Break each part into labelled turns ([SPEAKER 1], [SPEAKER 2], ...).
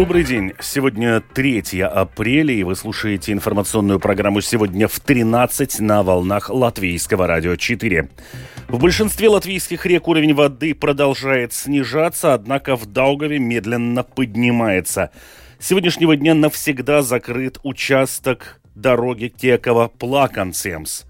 [SPEAKER 1] Добрый день. Сегодня 3 апреля, и вы слушаете информационную программу «Сегодня в 13» на волнах Латвийского радио 4. В большинстве латвийских рек уровень воды продолжает снижаться, однако в Даугаве медленно поднимается. С сегодняшнего дня навсегда закрыт участок дороги Текова-Плаканцемс.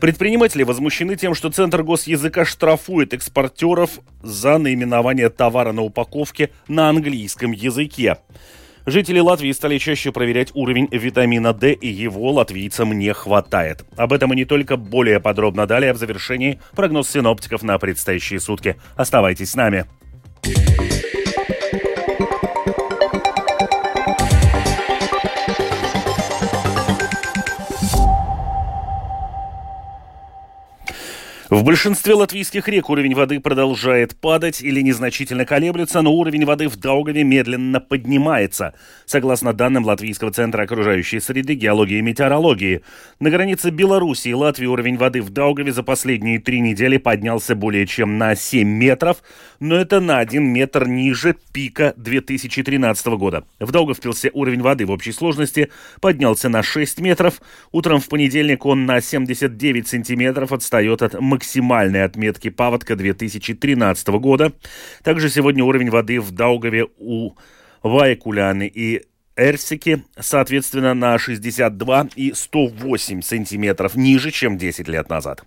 [SPEAKER 1] Предприниматели возмущены тем, что Центр госязыка штрафует экспортеров за наименование товара на упаковке на английском языке. Жители Латвии стали чаще проверять уровень витамина D, и его латвийцам не хватает. Об этом и не только более подробно далее в завершении прогноз синоптиков на предстоящие сутки. Оставайтесь с нами. В большинстве латвийских рек уровень воды продолжает падать или незначительно колеблется, но уровень воды в Даугаве медленно поднимается, согласно данным Латвийского центра окружающей среды, геологии и метеорологии. На границе Беларуси и Латвии уровень воды в Даугаве за последние три недели поднялся более чем на 7 метров, но это на 1 метр ниже пика 2013 года. В Даугавпилсе уровень воды в общей сложности поднялся на 6 метров. Утром в понедельник он на 79 сантиметров отстает от максимального максимальной отметки паводка 2013 года. Также сегодня уровень воды в Даугаве у Вайкуляны и Эрсики, соответственно, на 62 и 108 сантиметров ниже, чем 10 лет назад.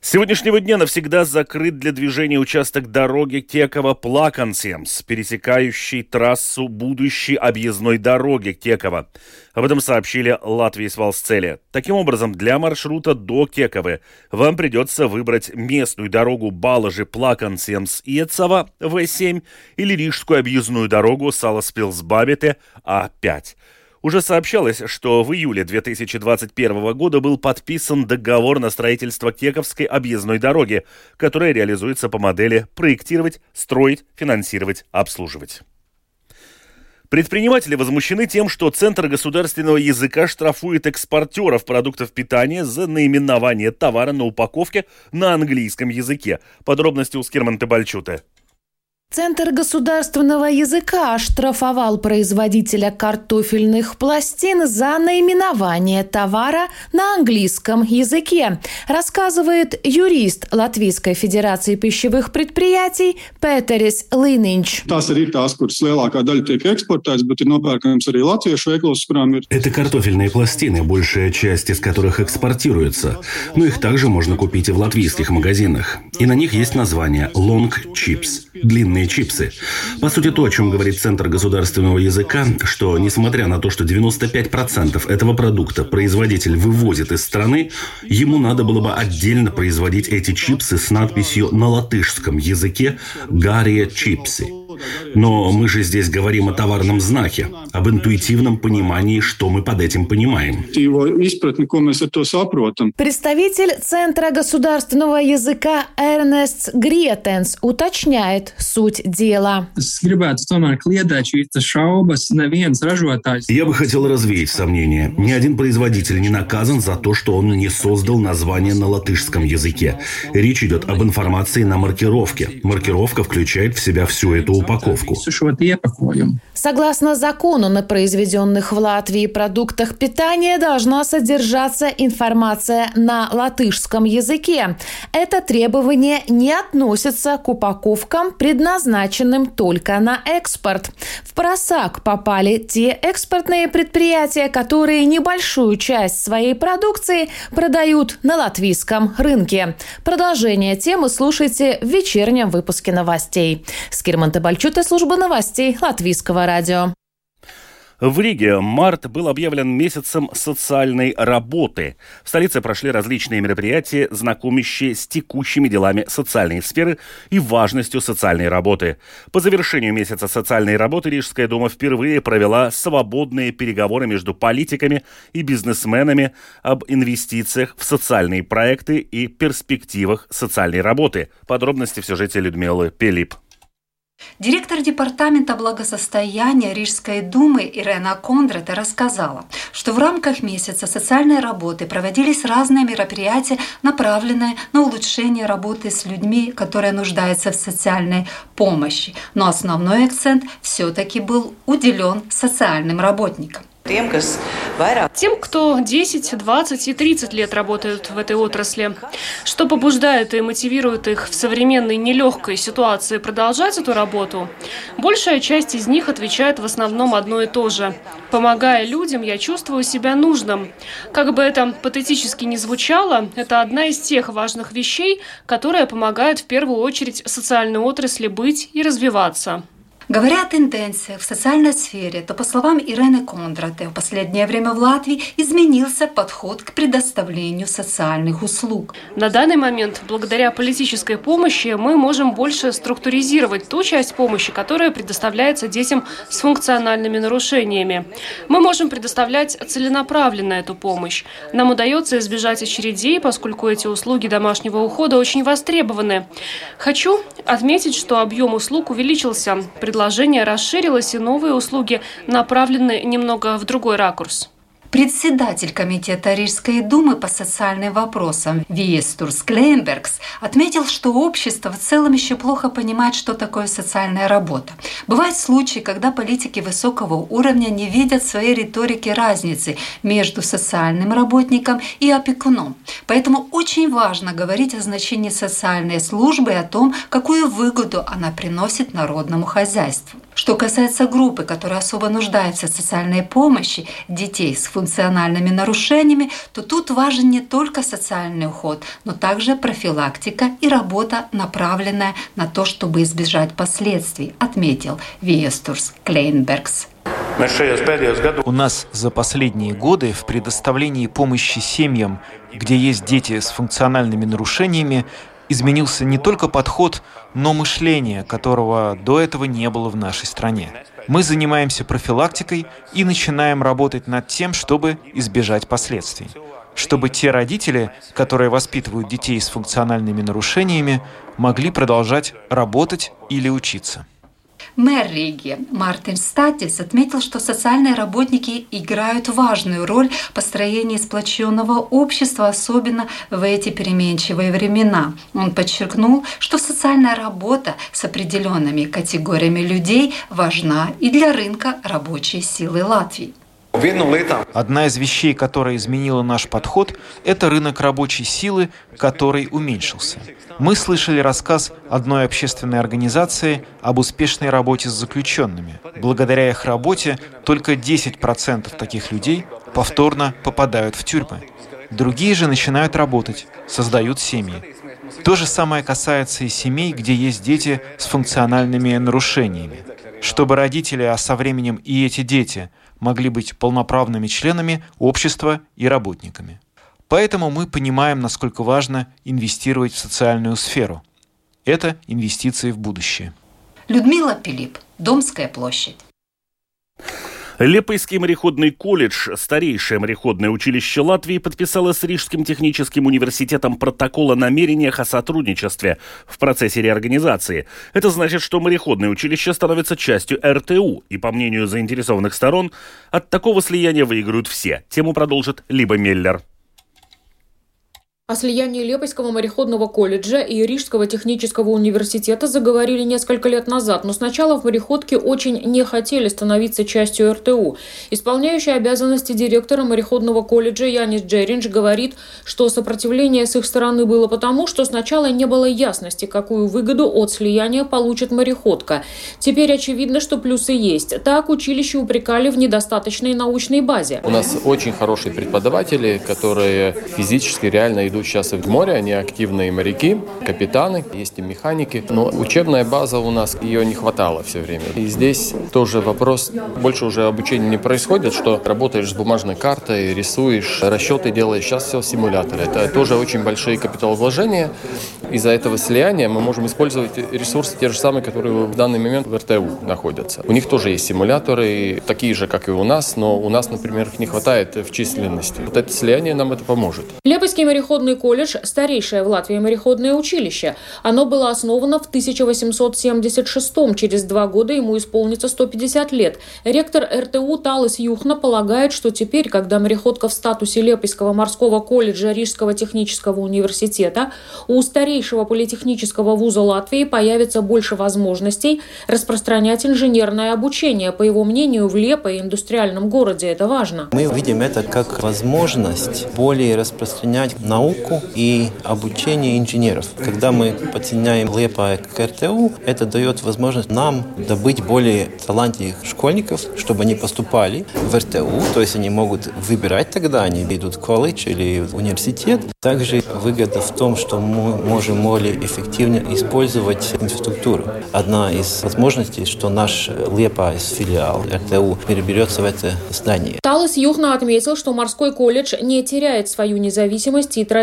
[SPEAKER 1] С сегодняшнего дня навсегда закрыт для движения участок дороги Кекова-Плакансемс, пересекающий трассу будущей объездной дороги Кекова. Об этом сообщили Латвии с Валсцеле. Таким образом, для маршрута до Кековы вам придется выбрать местную дорогу Балажи-Плакансемс-Иецова В7 или рижскую объездную дорогу Саласпилс-Бабите А5. Уже сообщалось, что в июле 2021 года был подписан договор на строительство Кековской объездной дороги, которая реализуется по модели проектировать, строить, финансировать, обслуживать. Предприниматели возмущены тем, что Центр государственного языка штрафует экспортеров продуктов питания за наименование товара на упаковке на английском языке. Подробности у Скирман Тебальчута.
[SPEAKER 2] Центр государственного языка оштрафовал производителя картофельных пластин за наименование товара на английском языке, рассказывает юрист Латвийской Федерации пищевых предприятий Петерис Лининч.
[SPEAKER 3] Это картофельные пластины, большая часть из которых экспортируется, но их также можно купить и в латвийских магазинах. И на них есть название «long chips» – длинные чипсы. По сути, то, о чем говорит Центр государственного языка, что несмотря на то, что 95% этого продукта производитель вывозит из страны, ему надо было бы отдельно производить эти чипсы с надписью на латышском языке «Гария чипсы». Но мы же здесь говорим о товарном знаке, об интуитивном понимании, что мы под этим понимаем.
[SPEAKER 2] Представитель Центра государственного языка Эрнест Гриетенс уточняет суть дела.
[SPEAKER 3] Я бы хотел развеять сомнения. Ни один производитель не наказан за то, что он не создал название на латышском языке. Речь идет об информации на маркировке. Маркировка включает в себя всю эту упаковку.
[SPEAKER 2] Согласно закону, на произведенных в Латвии продуктах питания должна содержаться информация на латышском языке. Это требование не относится к упаковкам, предназначенным только на экспорт. В просак попали те экспортные предприятия, которые небольшую часть своей продукции продают на латвийском рынке. Продолжение темы слушайте в вечернем выпуске новостей. Скирман Табальчута, служба новостей Латвийского радио.
[SPEAKER 1] В Риге март был объявлен месяцем социальной работы. В столице прошли различные мероприятия, знакомящие с текущими делами социальной сферы и важностью социальной работы. По завершению месяца социальной работы Рижская дума впервые провела свободные переговоры между политиками и бизнесменами об инвестициях в социальные проекты и перспективах социальной работы. Подробности в сюжете Людмилы Пелип.
[SPEAKER 4] Директор департамента благосостояния Рижской думы Ирена Кондрата рассказала, что в рамках месяца социальной работы проводились разные мероприятия, направленные на улучшение работы с людьми, которые нуждаются в социальной помощи. Но основной акцент все-таки был уделен социальным работникам.
[SPEAKER 5] Тем, кто 10, 20 и 30 лет работают в этой отрасли. Что побуждает и мотивирует их в современной нелегкой ситуации продолжать эту работу? Большая часть из них отвечает в основном одно и то же. Помогая людям, я чувствую себя нужным. Как бы это патетически не звучало, это одна из тех важных вещей, которая помогает в первую очередь социальной отрасли быть и развиваться.
[SPEAKER 4] Говоря о тенденциях в социальной сфере, то, по словам Ирены Кондраты, в последнее время в Латвии изменился подход к предоставлению социальных услуг.
[SPEAKER 5] На данный момент, благодаря политической помощи, мы можем больше структуризировать ту часть помощи, которая предоставляется детям с функциональными нарушениями. Мы можем предоставлять целенаправленно эту помощь. Нам удается избежать очередей, поскольку эти услуги домашнего ухода очень востребованы. Хочу отметить, что объем услуг увеличился предложение расширилось, и новые услуги направлены немного в другой ракурс.
[SPEAKER 4] Председатель Комитета Рижской думы по социальным вопросам Виестурс Клейнбергс отметил, что общество в целом еще плохо понимает, что такое социальная работа. Бывают случаи, когда политики высокого уровня не видят в своей риторике разницы между социальным работником и опекуном. Поэтому очень важно говорить о значении социальной службы и о том, какую выгоду она приносит народному хозяйству. Что касается группы, которая особо нуждается в социальной помощи детей с функциональными нарушениями, то тут важен не только социальный уход, но также профилактика и работа, направленная на то, чтобы избежать последствий, отметил Виестурс Клейнбергс.
[SPEAKER 6] У нас за последние годы в предоставлении помощи семьям, где есть дети с функциональными нарушениями, изменился не только подход, но мышление, которого до этого не было в нашей стране. Мы занимаемся профилактикой и начинаем работать над тем, чтобы избежать последствий. Чтобы те родители, которые воспитывают детей с функциональными нарушениями, могли продолжать работать или учиться.
[SPEAKER 4] Мэр Риги Мартин Статис отметил, что социальные работники играют важную роль в построении сплоченного общества, особенно в эти переменчивые времена. Он подчеркнул, что социальная работа с определенными категориями людей важна и для рынка рабочей силы Латвии.
[SPEAKER 6] Одна из вещей, которая изменила наш подход, это рынок рабочей силы, который уменьшился. Мы слышали рассказ одной общественной организации об успешной работе с заключенными. Благодаря их работе только 10% таких людей повторно попадают в тюрьмы. Другие же начинают работать, создают семьи. То же самое касается и семей, где есть дети с функциональными нарушениями. Чтобы родители, а со временем и эти дети – могли быть полноправными членами общества и работниками. Поэтому мы понимаем, насколько важно инвестировать в социальную сферу. Это инвестиции в будущее.
[SPEAKER 4] Людмила Пилип, Домская площадь.
[SPEAKER 1] Лепойский мореходный колледж, старейшее мореходное училище Латвии, подписало с Рижским техническим университетом протокол о намерениях о сотрудничестве в процессе реорганизации. Это значит, что мореходное училище становится частью РТУ, и, по мнению заинтересованных сторон, от такого слияния выиграют все. Тему продолжит Либо Меллер.
[SPEAKER 7] О слиянии Лепойского мореходного колледжа и Рижского технического университета заговорили несколько лет назад, но сначала в мореходке очень не хотели становиться частью РТУ. Исполняющий обязанности директора мореходного колледжа Янис Джеринж говорит, что сопротивление с их стороны было потому, что сначала не было ясности, какую выгоду от слияния получит мореходка. Теперь очевидно, что плюсы есть. Так училище упрекали в недостаточной научной базе.
[SPEAKER 8] У нас очень хорошие преподаватели, которые физически реально идут идут сейчас в море, они активные моряки, капитаны, есть и механики. Но учебная база у нас, ее не хватало все время. И здесь тоже вопрос, больше уже обучения не происходит, что работаешь с бумажной картой, рисуешь, расчеты делаешь. Сейчас все симуляторы. Это тоже очень большие капиталовложения. Из-за этого слияния мы можем использовать ресурсы те же самые, которые в данный момент в РТУ находятся. У них тоже есть симуляторы, такие же, как и у нас, но у нас, например, их не хватает в численности. Вот это слияние нам это поможет.
[SPEAKER 7] Лепойский мореходный мореходный колледж – старейшее в Латвии мореходное училище. Оно было основано в 1876 Через два года ему исполнится 150 лет. Ректор РТУ Талас Юхна полагает, что теперь, когда мореходка в статусе Лепойского морского колледжа Рижского технического университета, у старейшего политехнического вуза Латвии появится больше возможностей распространять инженерное обучение. По его мнению, в Лепо индустриальном городе это важно.
[SPEAKER 9] Мы видим это как возможность более распространять науку и обучение инженеров. Когда мы подсоединяем Лепо к РТУ, это дает возможность нам добыть более талантливых школьников, чтобы они поступали в РТУ, то есть они могут выбирать тогда, они идут в колледж или в университет. Также выгода в том, что мы можем более эффективно использовать инфраструктуру. Одна из возможностей, что наш Лепа из филиал РТУ переберется в это здание.
[SPEAKER 7] Талас Юхна отметил, что морской колледж не теряет свою независимость и традиции.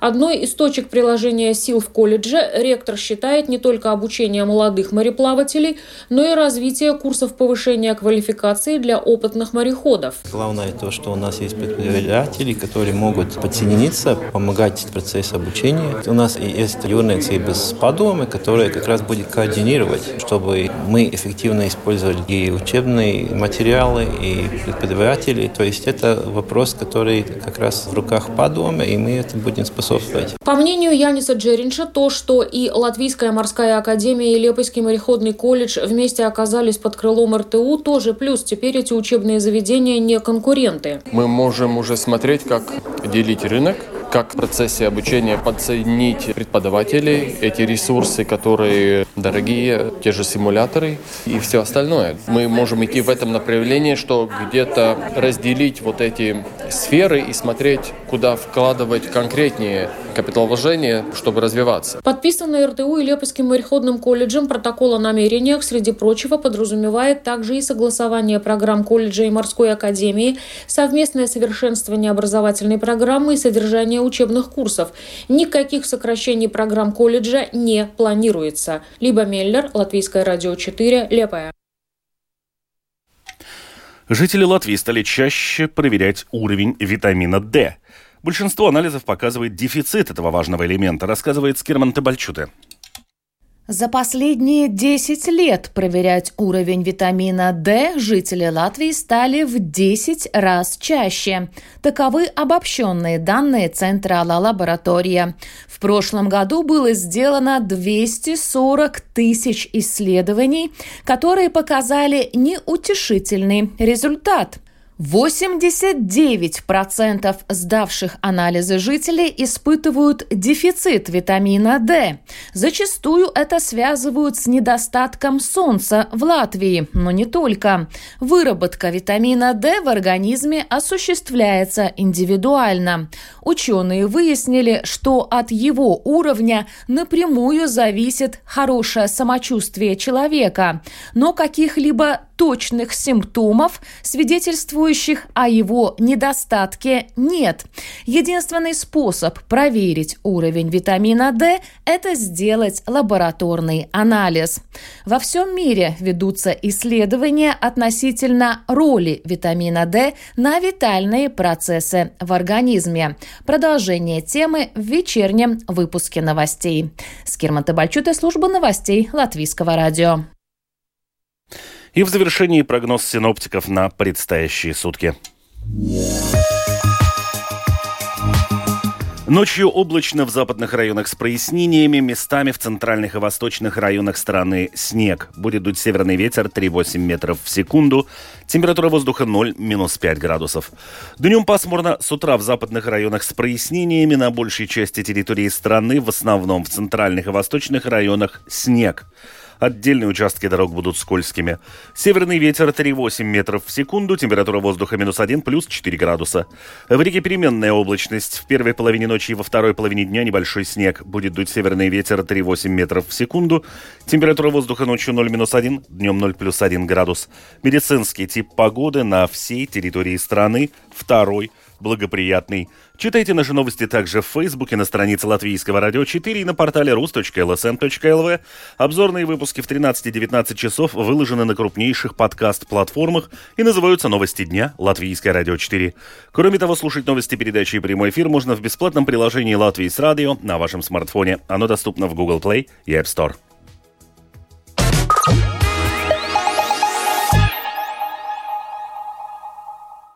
[SPEAKER 7] Одной из точек приложения сил в колледже ректор считает не только обучение молодых мореплавателей, но и развитие курсов повышения квалификации для опытных мореходов.
[SPEAKER 9] Главное то, что у нас есть преподаватели, которые могут подсоединиться, помогать в процессе обучения. У нас есть юрницы без подумы, которые как раз будет координировать, чтобы мы эффективно использовали и учебные материалы, и преподаватели. То есть это вопрос, который как раз в руках подумы, и мы это будем способствовать.
[SPEAKER 7] По мнению Яниса Джеринша, то, что и Латвийская морская академия, и Лепойский мореходный колледж вместе оказались под крылом РТУ, тоже плюс. Теперь эти учебные заведения не конкуренты.
[SPEAKER 8] Мы можем уже смотреть, как делить рынок, как в процессе обучения подсоединить преподавателей, эти ресурсы, которые дорогие, те же симуляторы и все остальное. Мы можем идти в этом направлении, что где-то разделить вот эти сферы и смотреть, куда вкладывать конкретнее капиталовложения, чтобы развиваться.
[SPEAKER 7] Подписанный РТУ и Лепойским мореходным колледжем протокол о намерениях, среди прочего, подразумевает также и согласование программ колледжа и морской академии, совместное совершенствование образовательной программы и содержание учебных курсов. Никаких сокращений программ колледжа не планируется. Либо Меллер, Латвийское радио 4, Лепая.
[SPEAKER 1] Жители Латвии стали чаще проверять уровень витамина D. Большинство анализов показывает дефицит этого важного элемента, рассказывает Скирман Табальчуте.
[SPEAKER 2] За последние 10 лет проверять уровень витамина D жители Латвии стали в 10 раз чаще. Таковы обобщенные данные Центра Алла Лаборатория. В прошлом году было сделано 240 тысяч исследований, которые показали неутешительный результат – 89% сдавших анализы жителей испытывают дефицит витамина D. Зачастую это связывают с недостатком солнца в Латвии, но не только. Выработка витамина D в организме осуществляется индивидуально. Ученые выяснили, что от его уровня напрямую зависит хорошее самочувствие человека, но каких-либо точных симптомов, свидетельствующих о его недостатке, нет. Единственный способ проверить уровень витамина D – это сделать лабораторный анализ. Во всем мире ведутся исследования относительно роли витамина D на витальные процессы в организме. Продолжение темы в вечернем выпуске новостей. Скирма Табальчута, служба новостей Латвийского радио.
[SPEAKER 1] И в завершении прогноз синоптиков на предстоящие сутки. Ночью облачно в западных районах с прояснениями, местами в центральных и восточных районах страны снег. Будет дуть северный ветер 3,8 метров в секунду. Температура воздуха 0-5 градусов. Днем пасмурно, с утра в западных районах с прояснениями, на большей части территории страны, в основном в центральных и восточных районах снег. Отдельные участки дорог будут скользкими. Северный ветер 3,8 метров в секунду, температура воздуха минус 1, плюс 4 градуса. В реке переменная облачность. В первой половине ночи и во второй половине дня небольшой снег. Будет дуть северный ветер 3,8 метров в секунду. Температура воздуха ночью 0 минус 1, днем 0 плюс 1 градус. Медицинский тип погоды на всей территории страны. Второй благоприятный. Читайте наши новости также в Фейсбуке, на странице Латвийского радио 4 и на портале rus.lsm.lv. Обзорные выпуски в 13-19 часов выложены на крупнейших подкаст-платформах и называются «Новости дня» Латвийское радио 4. Кроме того, слушать новости передачи и прямой эфир можно в бесплатном приложении «Латвийс радио» на вашем смартфоне. Оно доступно в Google Play и App Store.